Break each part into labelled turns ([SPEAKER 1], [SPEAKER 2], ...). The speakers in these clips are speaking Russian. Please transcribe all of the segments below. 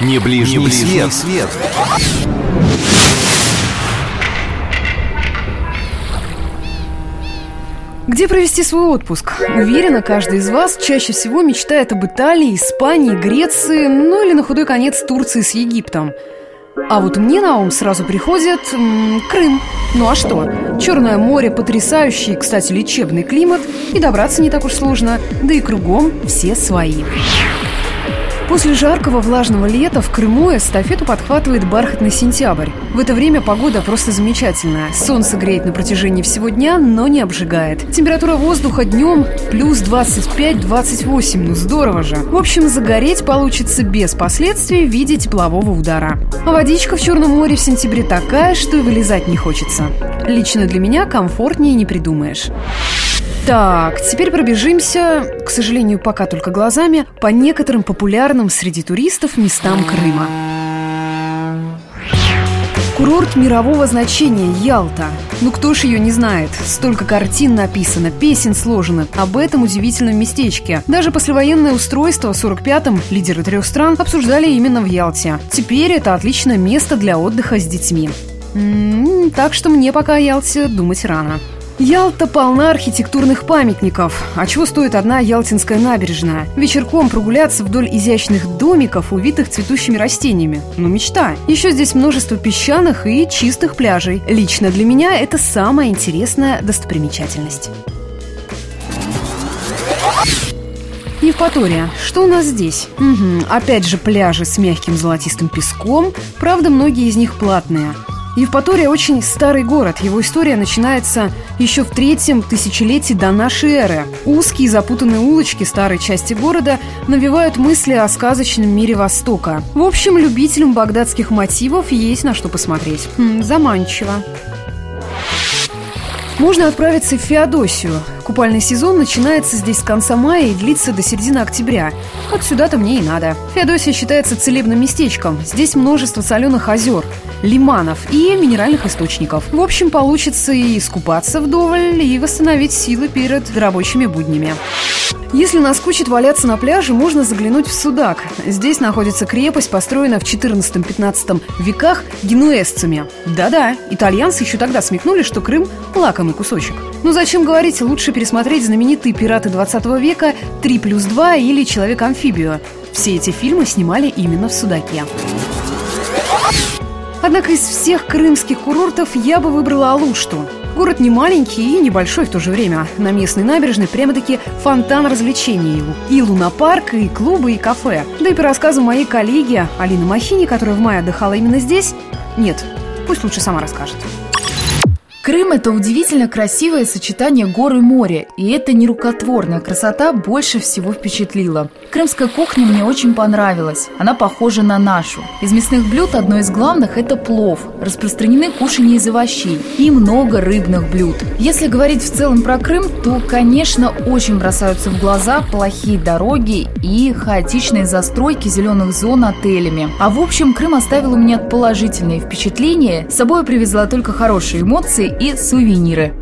[SPEAKER 1] Не ближний, Не ближний свет. свет.
[SPEAKER 2] Где провести свой отпуск? Уверена, каждый из вас чаще всего мечтает об Италии, Испании, Греции, ну или на худой конец Турции с Египтом. А вот мне на ум сразу приходит м, Крым. Ну а что? Черное море, потрясающий, кстати, лечебный климат, и добраться не так уж сложно, да и кругом все свои. После жаркого влажного лета в Крыму эстафету подхватывает бархатный сентябрь. В это время погода просто замечательная. Солнце греет на протяжении всего дня, но не обжигает. Температура воздуха днем плюс 25-28, ну здорово же. В общем, загореть получится без последствий в виде теплового удара. А водичка в Черном море в сентябре такая, что и вылезать не хочется. Лично для меня комфортнее не придумаешь. Так, теперь пробежимся, к сожалению, пока только глазами, по некоторым популярным среди туристов местам Крыма. Курорт мирового значения Ялта. Ну кто ж ее не знает? Столько картин написано, песен сложено об этом удивительном местечке. Даже послевоенное устройство в 45-м лидеры трех стран обсуждали именно в Ялте. Теперь это отличное место для отдыха с детьми. М-м, так что мне пока о Ялте думать рано. Ялта полна архитектурных памятников. А чего стоит одна Ялтинская набережная? Вечерком прогуляться вдоль изящных домиков, увитых цветущими растениями. Ну, мечта. Еще здесь множество песчаных и чистых пляжей. Лично для меня это самая интересная достопримечательность. Евпатория. Что у нас здесь? Угу, опять же пляжи с мягким золотистым песком. Правда, многие из них платные. Евпатория очень старый город. Его история начинается еще в третьем тысячелетии до нашей эры. Узкие запутанные улочки старой части города навевают мысли о сказочном мире Востока. В общем, любителям багдадских мотивов есть на что посмотреть. Хм, заманчиво. Можно отправиться в Феодосию. Купальный сезон начинается здесь с конца мая и длится до середины октября. Вот сюда-то мне и надо. Феодосия считается целебным местечком. Здесь множество соленых озер, лиманов и минеральных источников. В общем, получится и искупаться вдоволь, и восстановить силы перед рабочими буднями. Если наскучит валяться на пляже, можно заглянуть в Судак. Здесь находится крепость, построенная в 14-15 веках генуэзцами. Да-да, итальянцы еще тогда смекнули, что Крым – лакомый кусочек. Ну зачем говорить, лучше пересмотреть знаменитые «Пираты 20 века», «3 плюс 2» или «Человек-амфибию». Все эти фильмы снимали именно в Судаке. Однако из всех крымских курортов я бы выбрала Алушту. Город не маленький и небольшой в то же время. На местной набережной прямо-таки фонтан развлечений. И лунопарк, и клубы, и кафе. Да и по рассказу моей коллеги Алины Махини, которая в мае отдыхала именно здесь, нет, пусть лучше сама расскажет.
[SPEAKER 3] Крым – это удивительно красивое сочетание гор и моря, и эта нерукотворная красота больше всего впечатлила. Крымская кухня мне очень понравилась, она похожа на нашу. Из мясных блюд одно из главных – это плов, распространены кушания из овощей и много рыбных блюд. Если говорить в целом про Крым, то, конечно, очень бросаются в глаза плохие дороги и хаотичные застройки зеленых зон отелями. А в общем, Крым оставил у меня положительные впечатления, с собой привезла только хорошие эмоции и сувениры.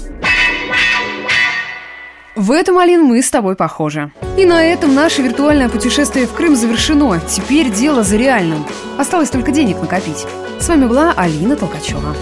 [SPEAKER 2] В этом, Алин, мы с тобой похожи. И на этом наше виртуальное путешествие в Крым завершено. Теперь дело за реальным. Осталось только денег накопить. С вами была Алина Толкачева.